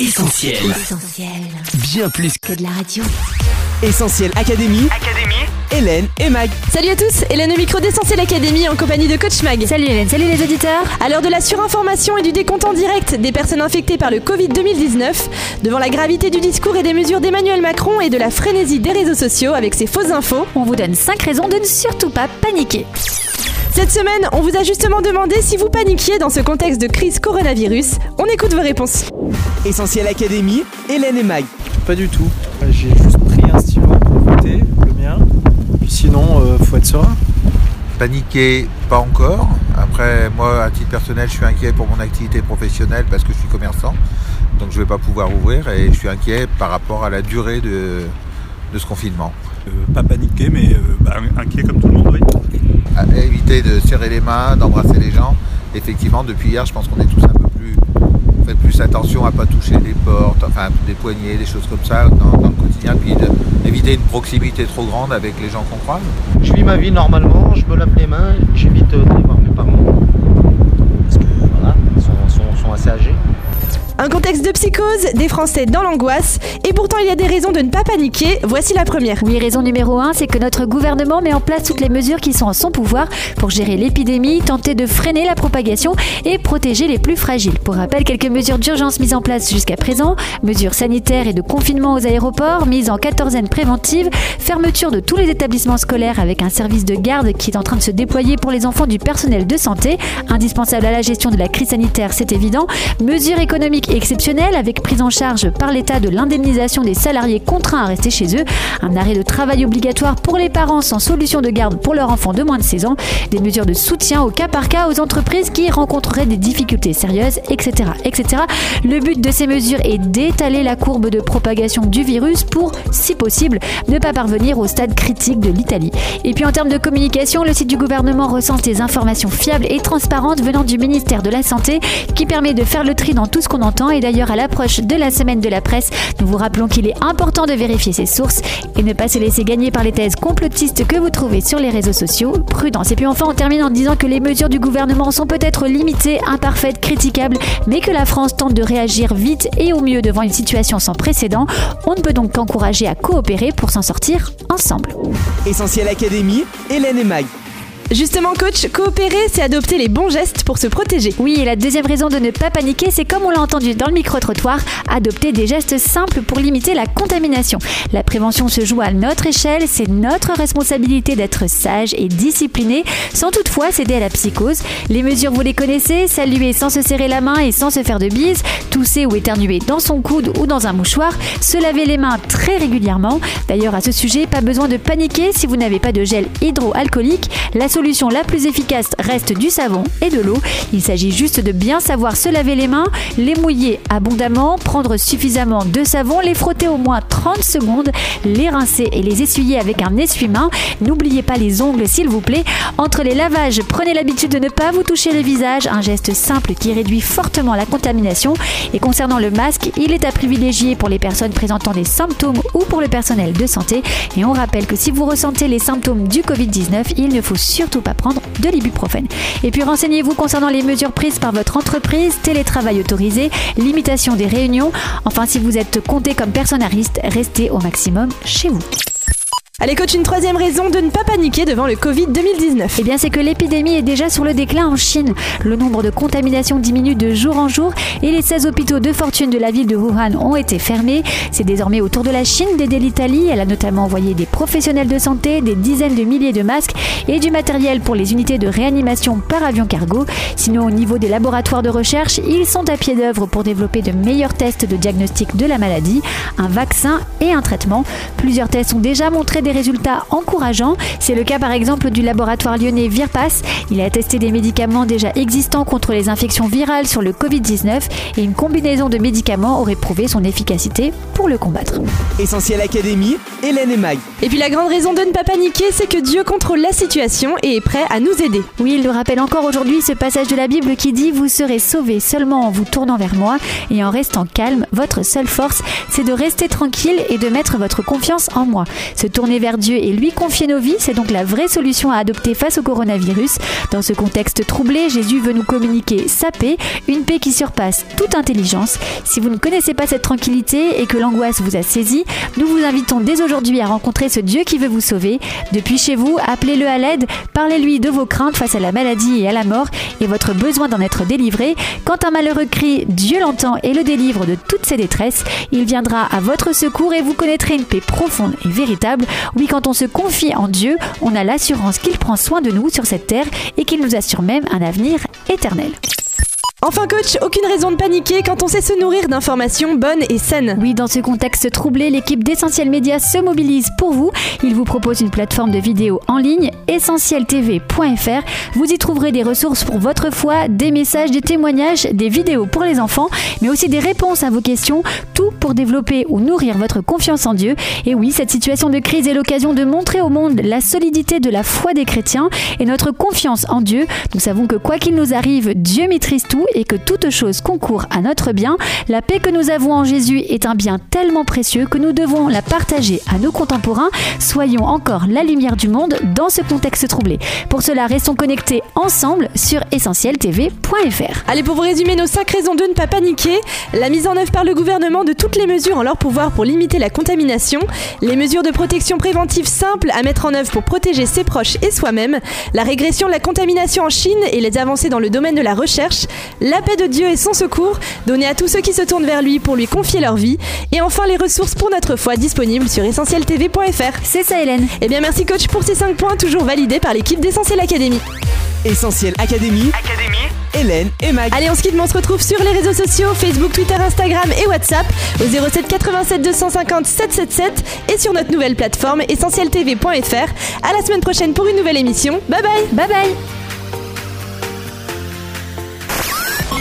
Essentiel. Essentiel. Bien plus Que de la radio. Essentiel Académie. Académie. Hélène et Mag. Salut à tous, Hélène au micro d'Essentiel Académie en compagnie de Coach Mag. Salut Hélène, salut les auditeurs. À l'heure de la surinformation et du décompte en direct des personnes infectées par le Covid 2019, devant la gravité du discours et des mesures d'Emmanuel Macron et de la frénésie des réseaux sociaux avec ses fausses infos, On vous donne 5 raisons de ne surtout pas paniquer. Cette semaine, on vous a justement demandé si vous paniquiez dans ce contexte de crise coronavirus. On écoute vos réponses. Essentiel Académie. Hélène et Mag. Pas du tout. J'ai juste pris un stylo pour voter, le mien. Puis sinon, euh, faut être serein. Paniquer, pas encore. Après, moi, à titre personnel, je suis inquiet pour mon activité professionnelle parce que je suis commerçant. Donc, je ne vais pas pouvoir ouvrir et je suis inquiet par rapport à la durée de, de ce confinement. Euh, pas paniquer, mais euh, bah, inquiet comme tout le monde, oui. De serrer les mains, d'embrasser les gens. Effectivement, depuis hier, je pense qu'on est tous un peu plus. On fait plus attention à pas toucher les portes, enfin des poignées, des choses comme ça dans, le quotidien, puis d'éviter une proximité trop grande avec les gens qu'on croise. Je vis ma vie normalement, je me lave les mains, j'évite euh, d'aller voir mes parents. Parce que voilà, ils sont assez âgés. Un contexte de psychose, des Français dans l'angoisse, et pourtant il y a des raisons de ne pas paniquer. Voici la première. Oui, raison numéro 1, c'est que notre gouvernement met en place toutes les mesures qui sont en son pouvoir pour gérer l'épidémie, tenter de freiner la propagation et protéger les plus fragiles. Pour rappel, quelques mesures d'urgence mises en place jusqu'à présent, mesures sanitaires et de confinement aux aéroports, mise en quatorzaine préventive, fermeture de tous les établissements scolaires avec un service de garde qui est en train de se déployer pour les enfants du personnel de santé, indispensable à la gestion de la crise sanitaire, c'est évident, mesures économiques exceptionnelles avec prise en charge par l'État de l'indemnisation des salariés contraints à rester chez eux, un arrêt de travail obligatoire pour les parents sans solution de garde pour leur enfant de moins de 16 ans, des mesures de soutien au cas par cas aux entreprises qui rencontreraient des difficultés sérieuses, etc. etc. Le but de ces mesures est d'étaler la courbe de propagation du virus pour, si possible, ne pas parvenir au stade critique de l'Italie. Et puis en termes de communication, le site du gouvernement recense des informations fiables et transparentes venant du ministère de la Santé qui permet de faire le tri dans tout ce qu'on entend et d'ailleurs à l'approche de la semaine de la presse, nous vous rappelons qu'il est important de vérifier ses sources et ne pas se laisser gagner par les thèses complotistes que vous trouvez sur les réseaux sociaux. Prudence. Et puis enfin, on termine en disant que les mesures du gouvernement sont peut-être limitées, imparfaites, critiquables, mais que la France tente de réagir vite et au mieux devant une situation sans précédent. On ne peut donc qu'encourager à coopérer pour s'en sortir ensemble. Essentiel Académie. Hélène et Mag. Justement, coach, coopérer, c'est adopter les bons gestes pour se protéger. Oui, et la deuxième raison de ne pas paniquer, c'est comme on l'a entendu dans le micro-trottoir, adopter des gestes simples pour limiter la contamination. La prévention se joue à notre échelle, c'est notre responsabilité d'être sage et discipliné, sans toutefois céder à la psychose. Les mesures, vous les connaissez, saluer sans se serrer la main et sans se faire de bises, tousser ou éternuer dans son coude ou dans un mouchoir, se laver les mains très régulièrement. D'ailleurs, à ce sujet, pas besoin de paniquer si vous n'avez pas de gel hydroalcoolique. Solution la plus efficace reste du savon et de l'eau. Il s'agit juste de bien savoir se laver les mains, les mouiller abondamment, prendre suffisamment de savon, les frotter au moins 30 secondes, les rincer et les essuyer avec un essuie-main. N'oubliez pas les ongles s'il vous plaît. Entre les lavages, prenez l'habitude de ne pas vous toucher le visage, un geste simple qui réduit fortement la contamination. Et concernant le masque, il est à privilégier pour les personnes présentant des symptômes ou pour le personnel de santé. Et on rappelle que si vous ressentez les symptômes du Covid-19, il ne faut surtout pas prendre de l'ibuprofène. Et puis renseignez-vous concernant les mesures prises par votre entreprise, télétravail autorisé, des réunions. Enfin, si vous êtes compté comme risque, restez au maximum chez vous. Allez, coach, une troisième raison de ne pas paniquer devant le Covid 2019. Eh bien, c'est que l'épidémie est déjà sur le déclin en Chine. Le nombre de contaminations diminue de jour en jour et les 16 hôpitaux de fortune de la ville de Wuhan ont été fermés. C'est désormais au tour de la Chine d'aider l'Italie. Elle a notamment envoyé des professionnels de santé, des dizaines de milliers de masques et du matériel pour les unités de réanimation par avion cargo. Sinon, au niveau des laboratoires de recherche, ils sont à pied d'œuvre pour développer de meilleurs tests de diagnostic de la maladie, un vaccin et un traitement. Plusieurs tests ont déjà montré des résultats encourageants. C'est le cas par exemple du laboratoire lyonnais Virpass. Il a testé des médicaments déjà existants contre les infections virales sur le Covid-19 et une combinaison de médicaments aurait prouvé son efficacité pour le combattre. Essentiel Académie. Hélène et Mag. Et puis la grande raison de ne pas paniquer, c'est que Dieu contrôle la situation et est prêt à nous aider. Oui, il nous rappelle encore aujourd'hui ce passage de la Bible qui dit Vous serez sauvés seulement en vous tournant vers moi et en restant calme. Votre seule force, c'est de rester tranquille et de mettre votre confiance en moi. Se tourner vers Dieu et lui confier nos vies, c'est donc la vraie solution à adopter face au coronavirus. Dans ce contexte troublé, Jésus veut nous communiquer sa paix, une paix qui surpasse toute intelligence. Si vous ne connaissez pas cette tranquillité et que l'angoisse vous a saisi, nous vous invitons dès aujourd'hui à rencontrer ce Dieu qui veut vous sauver. Depuis chez vous, appelez-le à l'aide, parlez-lui de vos craintes face à la maladie et à la mort et votre besoin d'en être délivré. Quand un malheureux crie, Dieu l'entend et le délivre de toutes ses détresses. Il viendra à votre secours et vous connaîtrez une paix profonde et véritable. Oui, quand on se confie en Dieu, on a l'assurance qu'il prend soin de nous sur cette terre et qu'il nous assure même un avenir éternel. Enfin coach, aucune raison de paniquer quand on sait se nourrir d'informations bonnes et saines. Oui, dans ce contexte troublé, l'équipe d'Essentiel Média se mobilise pour vous. Il vous propose une plateforme de vidéos en ligne, essentieltv.fr. Vous y trouverez des ressources pour votre foi, des messages, des témoignages, des vidéos pour les enfants, mais aussi des réponses à vos questions, tout pour développer ou nourrir votre confiance en Dieu. Et oui, cette situation de crise est l'occasion de montrer au monde la solidité de la foi des chrétiens et notre confiance en Dieu. Nous savons que quoi qu'il nous arrive, Dieu maîtrise tout et que toute chose concourt à notre bien. La paix que nous avons en Jésus est un bien tellement précieux que nous devons la partager à nos contemporains. Soyons encore la lumière du monde dans ce contexte troublé. Pour cela, restons connectés ensemble sur essentieltv.fr. Allez, pour vous résumer nos 5 raisons de ne pas paniquer, la mise en œuvre par le gouvernement de toutes les mesures en leur pouvoir pour limiter la contamination, les mesures de protection préventive simples à mettre en œuvre pour protéger ses proches et soi-même, la régression de la contamination en Chine et les avancées dans le domaine de la recherche, la paix de Dieu et son secours, donnés à tous ceux qui se tournent vers lui pour lui confier leur vie, et enfin les ressources pour notre foi disponibles sur essentieltv.fr. C'est ça Hélène. Eh bien merci coach pour ces 5 points toujours validés par l'équipe d'Essentiel Academy. Essentiel Académie. Hélène et Mag. Allez, on se quitte, mais on se retrouve sur les réseaux sociaux Facebook, Twitter, Instagram et WhatsApp au 07 87 250 777 et sur notre nouvelle plateforme essentieltv.fr. À la semaine prochaine pour une nouvelle émission. Bye bye. Bye bye.